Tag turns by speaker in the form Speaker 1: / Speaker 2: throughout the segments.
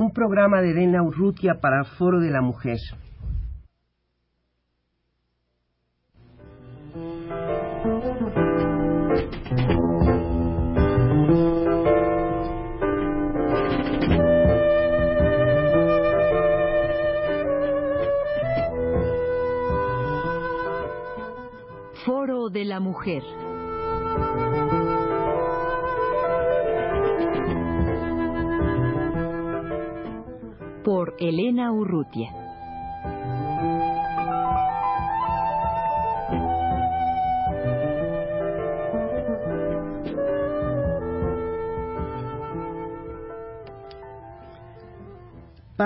Speaker 1: un programa de Elena Urrutia para Foro de la Mujer.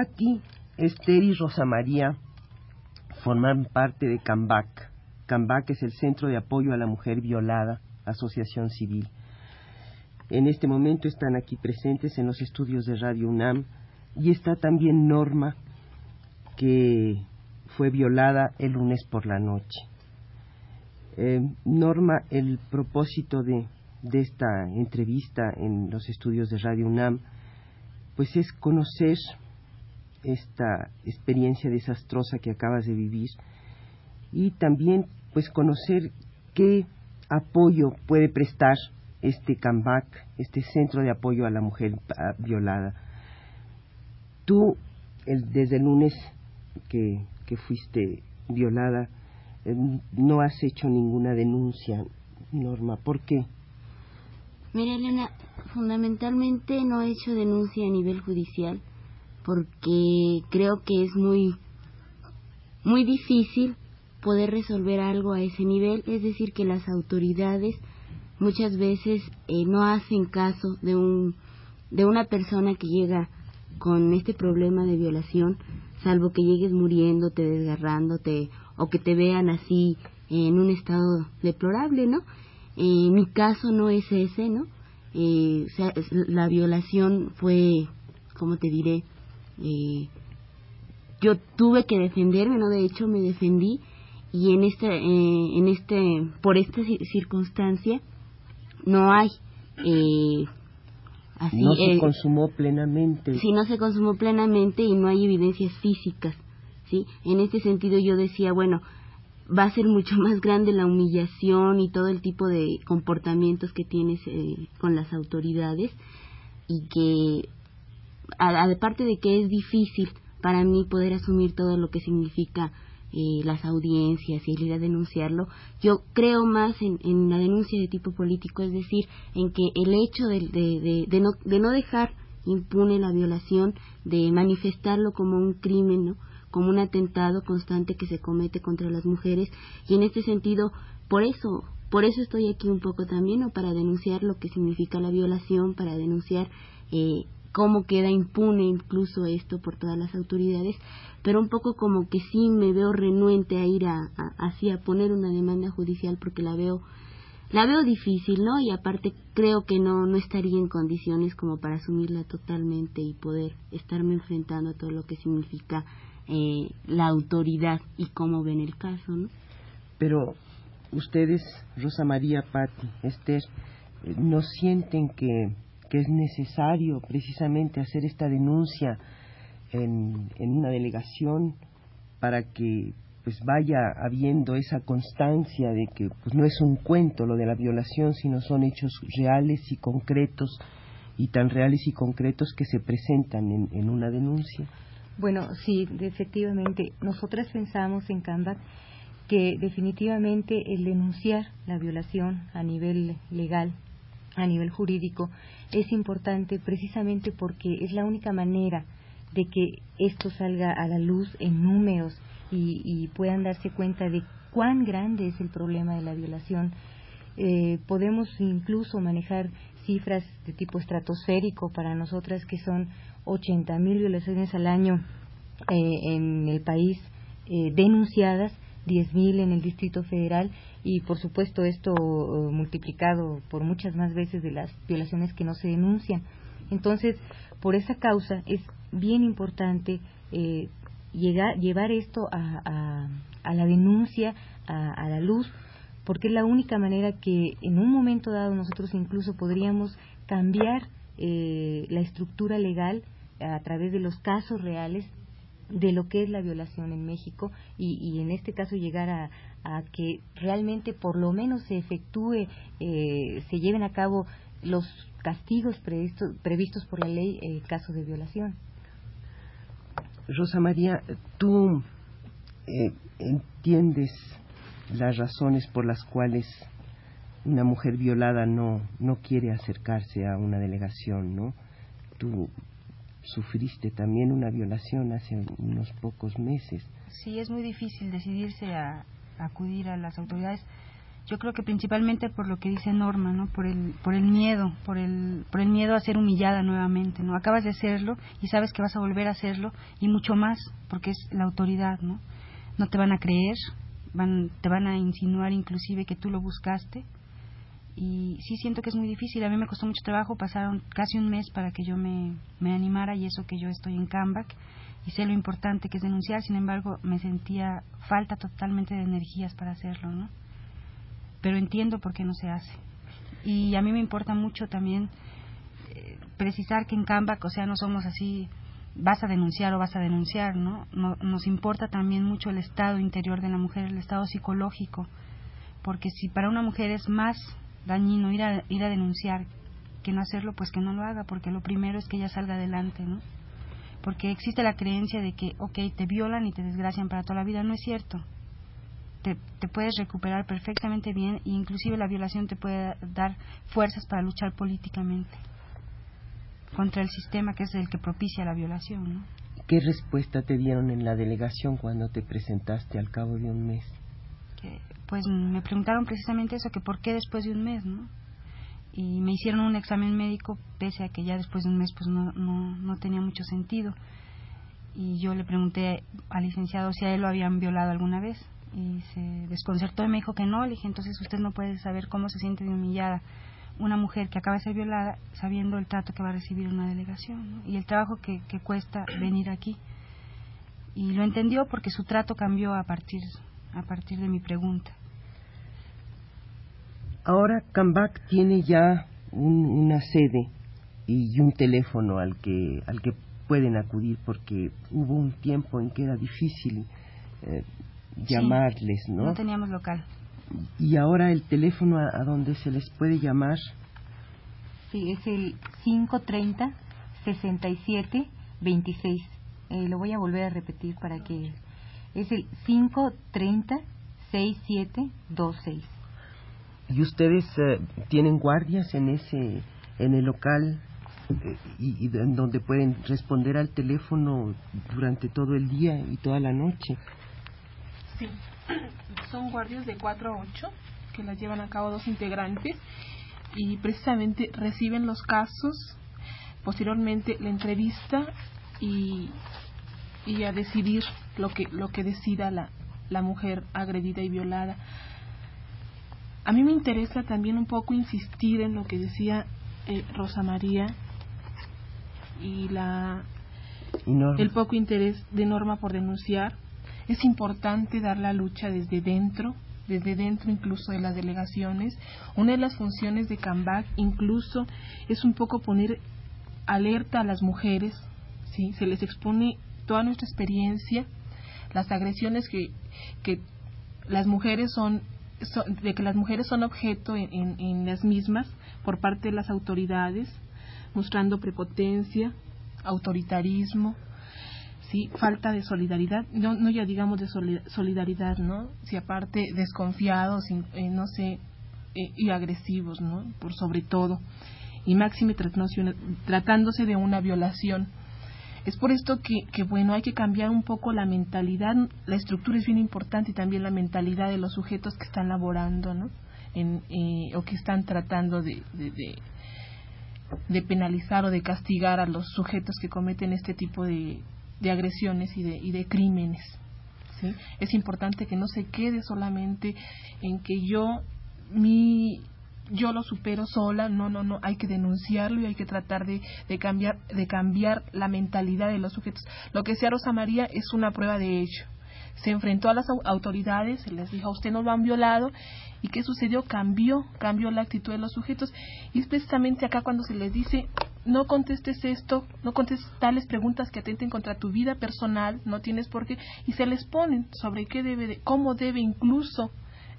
Speaker 1: Patti, Esther y Rosa María forman parte de CAMBAC. CAMBAC es el Centro de Apoyo a la Mujer Violada, Asociación Civil. En este momento están aquí presentes en los estudios de Radio UNAM y está también Norma, que fue violada el lunes por la noche. Eh, Norma, el propósito de, de esta entrevista en los estudios de Radio UNAM, pues es conocer esta experiencia desastrosa que acabas de vivir y también pues conocer qué apoyo puede prestar este CAMBAC, este Centro de Apoyo a la Mujer Violada tú, desde el lunes que, fuiste violada, eh, no has hecho ninguna denuncia, Norma. ¿Por qué?
Speaker 2: Mira, Elena, fundamentalmente no he hecho denuncia a nivel judicial porque creo que es muy, muy difícil poder resolver algo a ese nivel, es decir, que las autoridades muchas veces eh, no hacen caso de un de una persona que llega con este problema de violación, salvo que llegues muriéndote, desgarrándote o que te vean así en un estado deplorable, ¿no? Eh, mi caso no es ese, ¿no? Eh, la violación fue, ¿cómo te diré? Eh, yo tuve que defenderme, ¿no? De hecho, me defendí y en este, eh, en este, por esta circunstancia no hay eh,
Speaker 1: no se consumó plenamente.
Speaker 2: Sí, no se consumó plenamente y no hay evidencias físicas. ¿sí? En este sentido yo decía, bueno, va a ser mucho más grande la humillación y todo el tipo de comportamientos que tienes eh, con las autoridades y que, aparte de que es difícil para mí poder asumir todo lo que significa eh, las audiencias y ir a denunciarlo. Yo creo más en, la denuncia de tipo político, es decir, en que el hecho de, de, no, de no dejar impune la violación, de manifestarlo como un crimen, como un atentado constante que se comete contra las mujeres y en este sentido por eso por eso estoy aquí un poco también ¿no? para denunciar lo que significa la violación para denunciar eh, cómo queda impune incluso esto por todas las autoridades, pero un poco como que sí me veo renuente a ir a, así a poner una demanda judicial porque la veo la veo difícil, ¿no? Y aparte creo que no no estaría en condiciones como para asumirla totalmente y poder estarme enfrentando a todo lo que significa eh, la autoridad y cómo ven el caso, ¿no?
Speaker 1: Pero ustedes, Rosa María, Patti, Esther, eh, ¿no sienten que que es necesario precisamente hacer esta denuncia en, en una delegación para que pues vaya habiendo esa constancia de que pues no es un cuento lo de la violación, sino son hechos reales y concretos y tan reales y concretos que se presentan en, en una denuncia.
Speaker 3: Bueno, sí, efectivamente. Nosotras pensamos en Canva que definitivamente el denunciar la violación a nivel legal, a nivel jurídico, es importante precisamente porque es la única manera de que esto salga a la luz en números y, puedan darse cuenta de cuán grande es el problema de la violación. Eh, podemos incluso manejar cifras de tipo estratosférico para nosotras que son 80 mil violaciones al año eh, en el país eh, denunciadas 10.000 en el Distrito Federal y, por supuesto, esto eh, multiplicado por muchas más veces de las violaciones que no se denuncian. Entonces, por esa causa es bien importante eh, llegar, llevar esto a, a, la denuncia, a, la luz, porque es la única manera que en un momento dado nosotros incluso podríamos cambiar eh, la estructura legal a través de los casos reales de lo que es la violación en México y, en este caso llegar a, que realmente por lo menos se efectúe, eh, se lleven a cabo los castigos previstos, previstos por la ley en caso de violación.
Speaker 1: Rosa María, tú eh, entiendes las razones por las cuales una mujer violada no, no quiere acercarse a una delegación, ¿no? Tú sufriste también una violación hace unos pocos meses.
Speaker 4: Sí, es muy difícil decidirse a, acudir a las autoridades. Yo creo que principalmente por lo que dice Norma, ¿no? Por el, por el miedo, por el, por el miedo a ser humillada nuevamente, ¿no? Acabas de hacerlo y sabes que vas a volver a hacerlo y mucho más porque es la autoridad, ¿no? No te van a creer, van, te van a insinuar inclusive que tú lo buscaste y sí siento que es muy difícil. A mí me costó mucho trabajo, pasaron casi un mes para que yo me, me animara y eso que yo estoy en Canvac y sé lo importante que es denunciar, sin embargo me sentía falta totalmente de energías para hacerlo, ¿no? Pero entiendo por qué no se hace. Y a mí me importa mucho también eh, precisar que en Canvac, o sea, no somos así, vas a denunciar o vas a denunciar. ¿no? Nos importa también mucho el estado interior de la mujer, el estado psicológico, porque si para una mujer es más dañino ir a, ir a denunciar que no hacerlo, pues que no lo haga, porque lo primero es que ella salga adelante, ¿no? Porque existe la creencia de que, ok, te violan y te desgracian para toda la vida, no es cierto. Te, te puedes recuperar perfectamente bien e inclusive la violación te puede dar fuerzas para luchar políticamente contra el sistema que es el que propicia la violación, ¿no?
Speaker 1: ¿Qué respuesta te dieron en la delegación cuando te presentaste al cabo de un mes?
Speaker 4: Que pues me preguntaron precisamente eso, que por qué después de un mes, ¿no? Y me hicieron un examen médico, pese a que ya después de un mes pues no, no, no tenía mucho sentido. Y yo le pregunté al licenciado si a él lo habían violado alguna vez. Y se desconcertó y me dijo que no. Le dije, entonces usted no puede saber cómo se siente de humillada una mujer que acaba de ser violada sabiendo el trato que va a recibir una delegación y el trabajo que, que cuesta venir aquí. Y lo entendió porque su trato cambió a partir, a partir de mi pregunta.
Speaker 1: Ahora Cambac tiene ya una sede y un teléfono al que, al que pueden acudir porque hubo un tiempo en que era difícil eh, llamarles, ¿no?
Speaker 4: No teníamos local.
Speaker 1: Y ahora el teléfono a, donde se les puede llamar.
Speaker 3: Sí, es el 530 67 26. lo voy a volver a repetir para que es el 530 6726
Speaker 1: y ustedes eh, tienen guardias en ese en el local eh, y, en donde pueden responder al teléfono durante todo el día y toda la noche.
Speaker 5: Sí, son guardias de 4 a 8 que las llevan a cabo dos integrantes y precisamente reciben los casos, posteriormente la entrevista y, y a decidir lo que, lo que decida la, la mujer agredida y violada a mí me interesa también un poco insistir en lo que decía eh, Rosa María y la el poco interés de Norma por denunciar. Es importante dar la lucha desde dentro, desde dentro incluso de las delegaciones. Una de las funciones de CAMBAC incluso es un poco poner alerta a las mujeres, ¿sí? se les expone toda nuestra experiencia, las agresiones que, que las mujeres son de que las mujeres son objeto en, las mismas por parte de las autoridades, mostrando prepotencia, autoritarismo, sí, falta de solidaridad, no, no ya digamos de solidaridad, ¿no? Si aparte desconfiados, eh, no sé, eh, y agresivos, ¿no? Por sobre todo, y máxime tratándose de una violación es por esto que, que, bueno, hay que cambiar un poco la mentalidad, la estructura es bien importante y también la mentalidad de los sujetos que están laborando, ¿no? En, eh, o que están tratando de, de, penalizar o de castigar a los sujetos que cometen este tipo de, de agresiones y de, y de crímenes. ¿sí? Es importante que no se quede solamente en que yo, mi, yo lo supero sola, no, no, no, hay que denunciarlo y hay que tratar de, de, cambiar, de cambiar la mentalidad de los sujetos. Lo que sea Rosa María es una prueba de ello. Se enfrentó a las autoridades, se les dijo, a usted no lo han violado, y ¿qué sucedió? Cambió, cambió la actitud de los sujetos, y es precisamente acá cuando se les dice, no contestes esto, no contestes tales preguntas que atenten contra tu vida personal, no tienes por qué, y se les ponen sobre qué debe, de, cómo debe incluso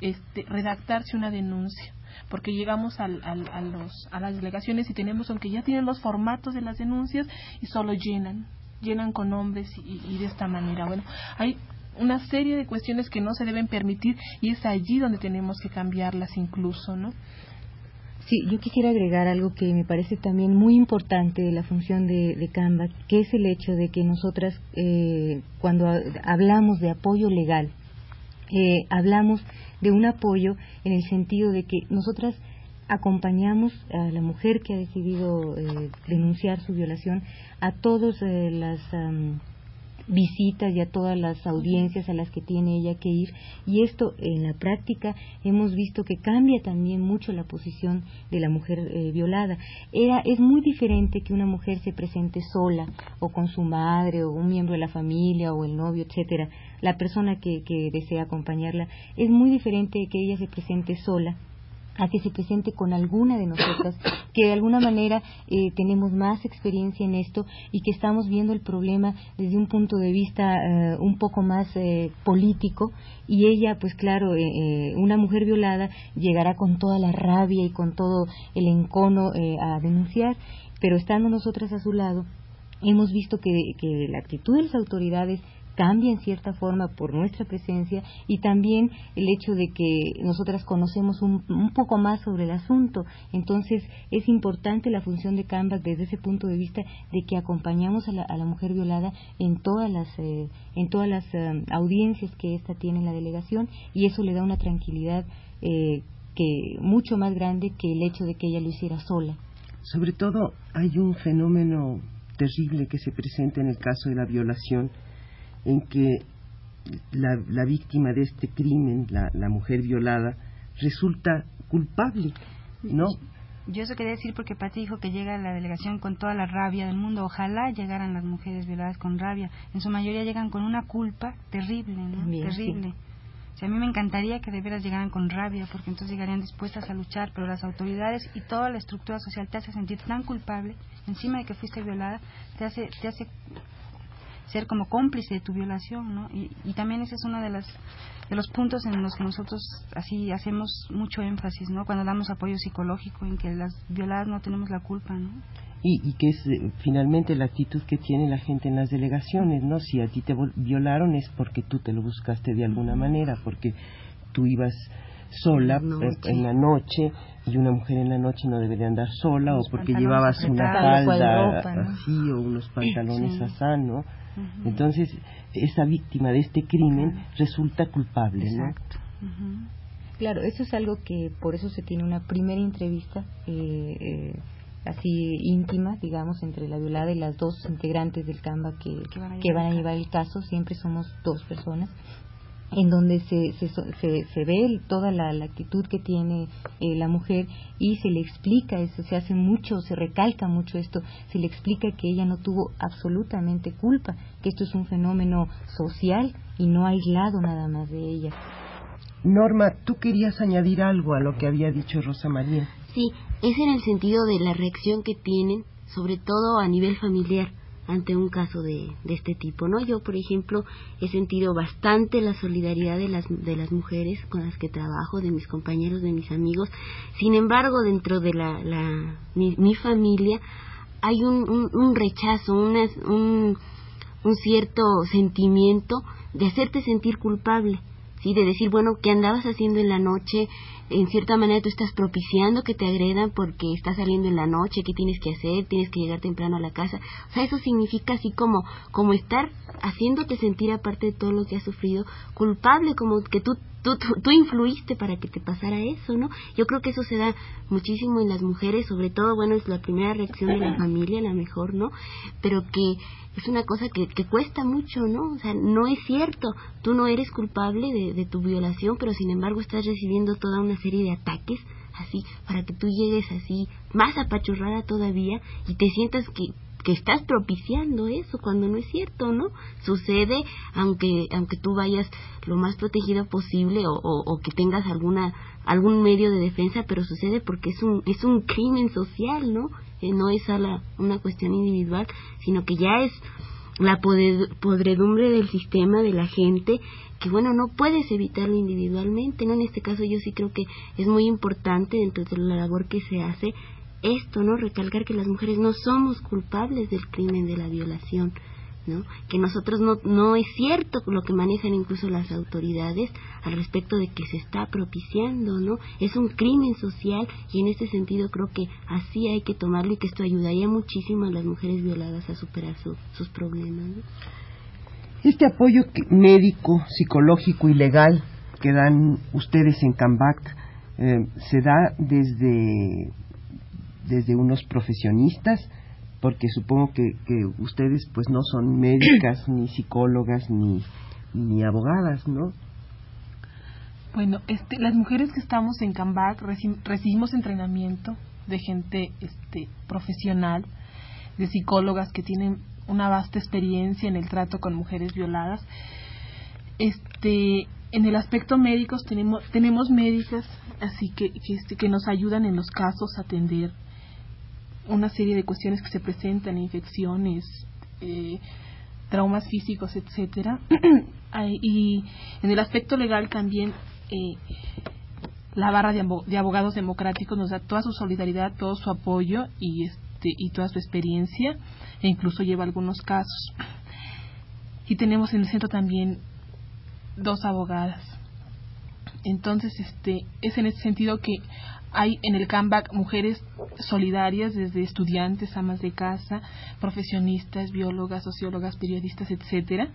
Speaker 5: este, redactarse una denuncia porque llegamos al, al, a, los, a las delegaciones y tenemos, aunque ya tienen los formatos de las denuncias, y solo llenan, llenan con nombres y, de esta manera. Bueno, hay una serie de cuestiones que no se deben permitir y es allí donde tenemos que cambiarlas incluso, ¿no?
Speaker 3: Sí, yo quisiera agregar algo que me parece también muy importante de la función de, de Canva, que es el hecho de que nosotras, eh, cuando hablamos de apoyo legal, eh, hablamos de un apoyo en el sentido de que nosotras acompañamos a la mujer que ha decidido eh, denunciar su violación a todas las visitas y a todas las audiencias a las que tiene ella que ir. Y esto en la práctica hemos visto que cambia también mucho la posición de la mujer eh, violada. Era es muy diferente que una mujer se presente sola o con su madre o un miembro de la familia o el novio etcétera la persona que, que desea acompañarla. Es muy diferente que ella se presente sola a que se presente con alguna de nosotras, que de alguna manera eh, tenemos más experiencia en esto y que estamos viendo el problema desde un punto de vista eh, un poco más eh, político. Y ella, pues claro, una mujer violada llegará con toda la rabia y con todo el encono a denunciar, pero estando nosotras a su lado, hemos visto que, que la actitud de las autoridades cambia en cierta forma por nuestra presencia y también el hecho de que nosotras conocemos un, poco más sobre el asunto. Entonces es importante la función de Canvas desde ese punto de vista de que acompañamos a la, mujer violada en todas las, eh, en todas las eh, audiencias que ésta tiene en la delegación y eso le da una tranquilidad eh, que mucho más grande que el hecho de que ella lo hiciera sola.
Speaker 1: Sobre todo hay un fenómeno terrible que se presenta en el caso de la violación en que la, víctima de este crimen, la, la, mujer violada, resulta culpable, ¿no?
Speaker 4: Yo eso quería decir porque Pati dijo que llega a la delegación con toda la rabia del mundo. Ojalá llegaran las mujeres violadas con rabia. En su mayoría llegan con una culpa terrible, ¿no? terrible. a mí me encantaría que de veras llegaran con rabia, porque entonces llegarían dispuestas a luchar, pero las autoridades y toda la estructura social te hace sentir tan culpable, encima de que fuiste violada, te hace, te hace ser como cómplice de tu violación, ¿no? Y, y también ese es uno de, las, de los puntos en los que nosotros así hacemos mucho énfasis, ¿no? Cuando damos apoyo psicológico en que las violadas no tenemos la culpa, ¿no?
Speaker 1: Y, y que es eh, finalmente la actitud que tiene la gente en las delegaciones, ¿no? Si a ti te violaron es porque tú te lo buscaste de alguna manera, porque tú ibas sola en la noche y una mujer en la noche no debería andar sola o porque llevabas una falda así o unos pantalones así, ¿no? Entonces, esa víctima de este crimen resulta culpable, Exacto.
Speaker 3: Claro, eso es algo que por eso se tiene una primera entrevista eh, eh, así íntima, digamos, entre la violada y las dos integrantes del CAMBA que, que van a llevar el caso. Siempre somos dos personas en donde se, se, se, ve toda la, actitud que tiene eh, la mujer y se le explica eso, se hace mucho, se recalca mucho esto, se le explica que ella no tuvo absolutamente culpa, que esto es un fenómeno social y no aislado nada más de ella.
Speaker 1: Norma, tú querías añadir algo a lo que había dicho Rosa María.
Speaker 2: Sí, es en el sentido de la reacción que tienen, sobre todo a nivel familiar ante un caso de, de este tipo, ¿no? Yo, por ejemplo, he sentido bastante la solidaridad de las, de las mujeres con las que trabajo, de mis compañeros, de mis amigos. Sin embargo, dentro de la, la mi, mi familia hay un, un, un rechazo, un, un cierto sentimiento de hacerte sentir culpable, ¿sí? De decir, bueno, ¿qué andabas haciendo en la noche? en cierta manera tú estás propiciando que te agredan porque estás saliendo en la noche, ¿qué tienes que hacer? Tienes que llegar temprano a la casa. O sea, eso significa así como, como estar haciéndote sentir, aparte de todo lo que has sufrido, culpable, como que tú, tú, tú, influiste para que te pasara eso, ¿no? Yo creo que eso se da muchísimo en las mujeres, sobre todo, bueno, es la primera reacción de la familia, la mejor, ¿no? Pero que es una cosa que, que cuesta mucho, ¿no? O sea, no es cierto, tú no eres culpable de, de tu violación, pero sin embargo estás recibiendo toda una serie de ataques así para que tú llegues así más apachurrada todavía y te sientas que que estás propiciando eso cuando no es cierto, ¿no? Sucede aunque aunque tú vayas lo más protegida posible o, o, que tengas alguna algún medio de defensa, pero sucede porque es un es un crimen social, ¿no? eh, no es a una cuestión individual, sino que ya es la podredumbre del sistema, de la gente, que bueno, no puedes evitarlo individualmente, ¿no? En este caso yo sí creo que es muy importante dentro de la labor que se hace esto, ¿no? Recalcar que las mujeres no somos culpables del crimen de la violación, ¿no? Que nosotros no, no es cierto lo que manejan incluso las autoridades al respecto de que se está propiciando, ¿no? Es un crimen social y en este sentido creo que así hay que tomarlo y que esto ayudaría muchísimo a las mujeres violadas a superar sus problemas, ¿no?
Speaker 1: Este apoyo médico, psicológico y legal que dan ustedes en CAMBAC eh, se da desde, desde unos profesionistas, porque supongo que, que ustedes pues no son médicas, ni psicólogas, ni, ni abogadas, ¿no?
Speaker 5: Bueno, este, las mujeres que estamos en CAMBAC recibimos entrenamiento de gente este, profesional, de psicólogas que tienen una vasta experiencia en el trato con mujeres violadas. Este, en el aspecto médico tenemos tenemos médicas así que que, este, que nos ayudan en los casos a atender una serie de cuestiones que se presentan, infecciones, eh, traumas físicos, etcétera. y en el aspecto legal también eh, la barra de, abogados democráticos nos da toda su solidaridad, todo su apoyo y este y toda su experiencia e incluso lleva algunos casos. Y tenemos en el centro también dos abogadas. Entonces, este, es en ese sentido que hay en el CAMBAC mujeres solidarias, desde estudiantes, amas de casa, profesionistas, biólogas, sociólogas, periodistas, etcétera,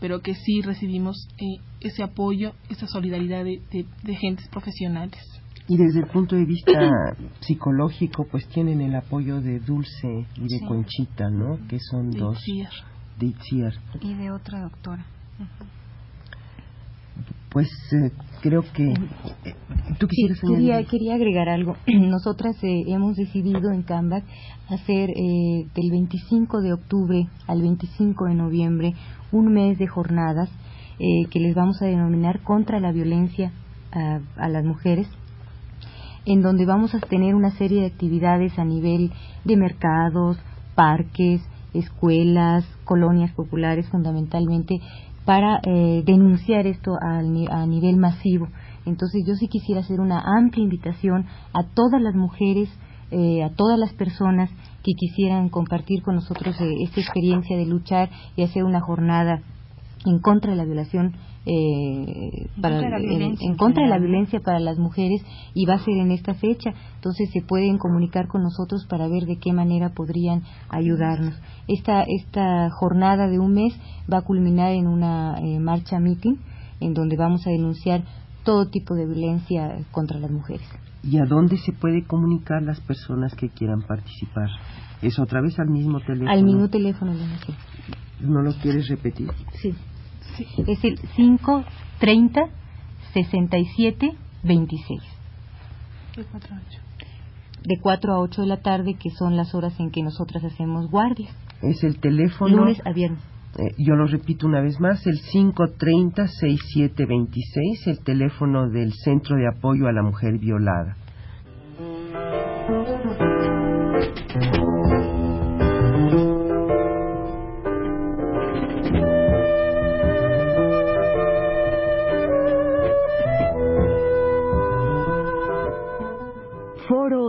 Speaker 5: pero que sí recibimos eh, ese apoyo, esa solidaridad de, de, gentes profesionales.
Speaker 1: Y desde el punto de vista psicológico, pues tienen el apoyo de Dulce y de Conchita, ¿no? Que son dos.
Speaker 4: De Itziar. Y de otra doctora
Speaker 1: pues eh, creo que
Speaker 3: eh, tú quisieras quería, quería agregar algo. Nosotras eh, hemos decidido en Canvac hacer del 25 de octubre al 25 de noviembre un mes de jornadas que les vamos a denominar contra la violencia a, a las mujeres en donde vamos a tener una serie de actividades a nivel de mercados, parques, escuelas, colonias populares fundamentalmente para eh, denunciar esto a, nivel masivo. Entonces yo sí quisiera hacer una amplia invitación a todas las mujeres, eh, a todas las personas que quisieran compartir con nosotros eh, esta experiencia de luchar y hacer una jornada en contra de la violación eh, para, en, contra de la violencia para las mujeres y va a ser en esta fecha. Entonces se pueden comunicar con nosotros para ver de qué manera podrían ayudarnos. Esta, esta jornada de un mes va a culminar en una eh, marcha meeting en donde vamos a denunciar todo tipo de violencia contra las mujeres.
Speaker 1: ¿Y a dónde se puede comunicar las personas que quieran participar? ¿Es otra vez al mismo teléfono?
Speaker 3: Al mismo teléfono,
Speaker 1: ¿No lo quieres repetir?
Speaker 3: Sí. Es el 530 67 26. De 4 a 8. De la tarde, que son las horas en que nosotras hacemos guardias.
Speaker 1: Es el teléfono.
Speaker 3: Lunes a viernes.
Speaker 1: Eh, yo lo repito una vez más, el 530-6726, el teléfono del Centro de Apoyo a la Mujer Violada.